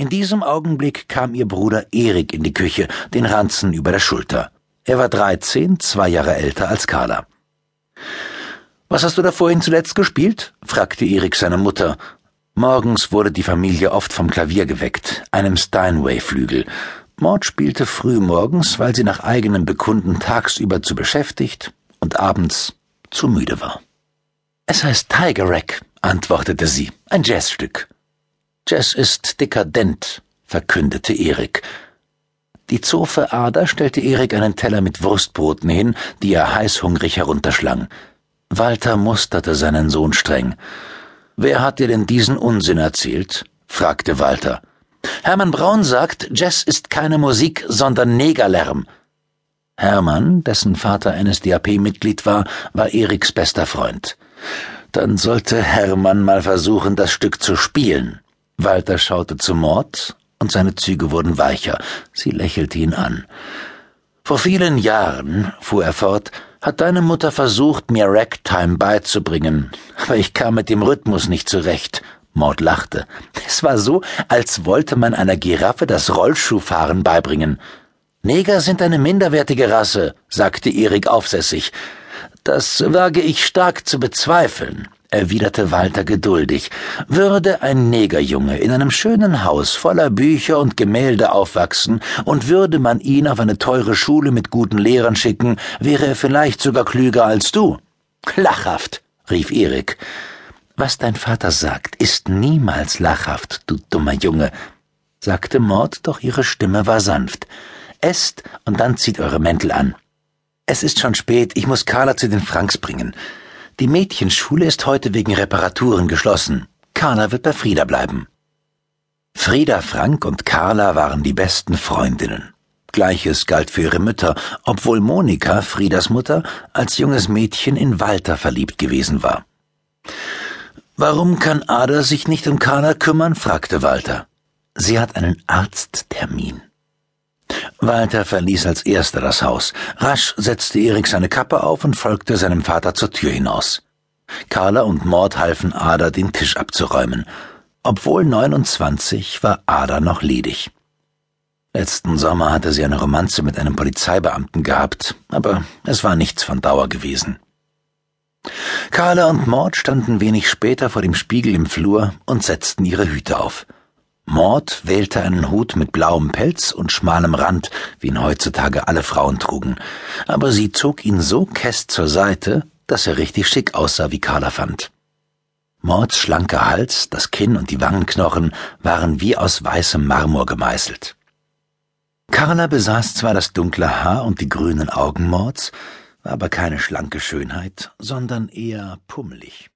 In diesem Augenblick kam ihr Bruder Erik in die Küche, den Ranzen über der Schulter. Er war dreizehn, zwei Jahre älter als Carla. Was hast du da vorhin zuletzt gespielt? fragte Erik seine Mutter. Morgens wurde die Familie oft vom Klavier geweckt, einem Steinway-Flügel. Maud spielte früh morgens, weil sie nach eigenem Bekunden tagsüber zu beschäftigt und abends zu müde war. Es heißt Tiger Rack, antwortete sie, ein Jazzstück. Jazz ist dekadent, verkündete Erik. Die Zofe Ada stellte Erik einen Teller mit Wurstbroten hin, die er heißhungrig herunterschlang. Walter musterte seinen Sohn streng. Wer hat dir denn diesen Unsinn erzählt? fragte Walter. Hermann Braun sagt, Jazz ist keine Musik, sondern Negerlärm. Hermann, dessen Vater NSDAP-Mitglied war, war Eriks bester Freund. Dann sollte Hermann mal versuchen, das Stück zu spielen. Walter schaute zu Mord, und seine Züge wurden weicher. Sie lächelte ihn an. Vor vielen Jahren, fuhr er fort, hat deine Mutter versucht, mir Ragtime beizubringen, aber ich kam mit dem Rhythmus nicht zurecht. Maud lachte. Es war so, als wollte man einer Giraffe das Rollschuhfahren beibringen. Neger sind eine minderwertige Rasse, sagte Erik aufsässig. Das wage ich stark zu bezweifeln, erwiderte Walter geduldig. Würde ein Negerjunge in einem schönen Haus voller Bücher und Gemälde aufwachsen, und würde man ihn auf eine teure Schule mit guten Lehrern schicken, wäre er vielleicht sogar klüger als du. Lachhaft, rief Erik. Was dein Vater sagt, ist niemals lachhaft, du dummer Junge, sagte Mord, doch ihre Stimme war sanft. Esst und dann zieht eure Mäntel an. Es ist schon spät, ich muss Carla zu den Franks bringen. Die Mädchenschule ist heute wegen Reparaturen geschlossen. Carla wird bei Frieda bleiben. Frieda Frank und Carla waren die besten Freundinnen. Gleiches galt für ihre Mütter, obwohl Monika, Friedas Mutter, als junges Mädchen in Walter verliebt gewesen war. Warum kann Ada sich nicht um Carla kümmern? fragte Walter. Sie hat einen Arzttermin. Walter verließ als erster das Haus. Rasch setzte Erik seine Kappe auf und folgte seinem Vater zur Tür hinaus. Carla und Mord halfen Ada, den Tisch abzuräumen. Obwohl 29 war Ada noch ledig. Letzten Sommer hatte sie eine Romanze mit einem Polizeibeamten gehabt, aber es war nichts von Dauer gewesen. Carla und Mord standen wenig später vor dem Spiegel im Flur und setzten ihre Hüte auf. Maud wählte einen Hut mit blauem Pelz und schmalem Rand, wie ihn heutzutage alle Frauen trugen, aber sie zog ihn so kest zur Seite, dass er richtig schick aussah, wie Carla fand. Mauds schlanker Hals, das Kinn und die Wangenknochen waren wie aus weißem Marmor gemeißelt. Carla besaß zwar das dunkle Haar und die grünen Augen Mauds, aber keine schlanke Schönheit, sondern eher pummelig.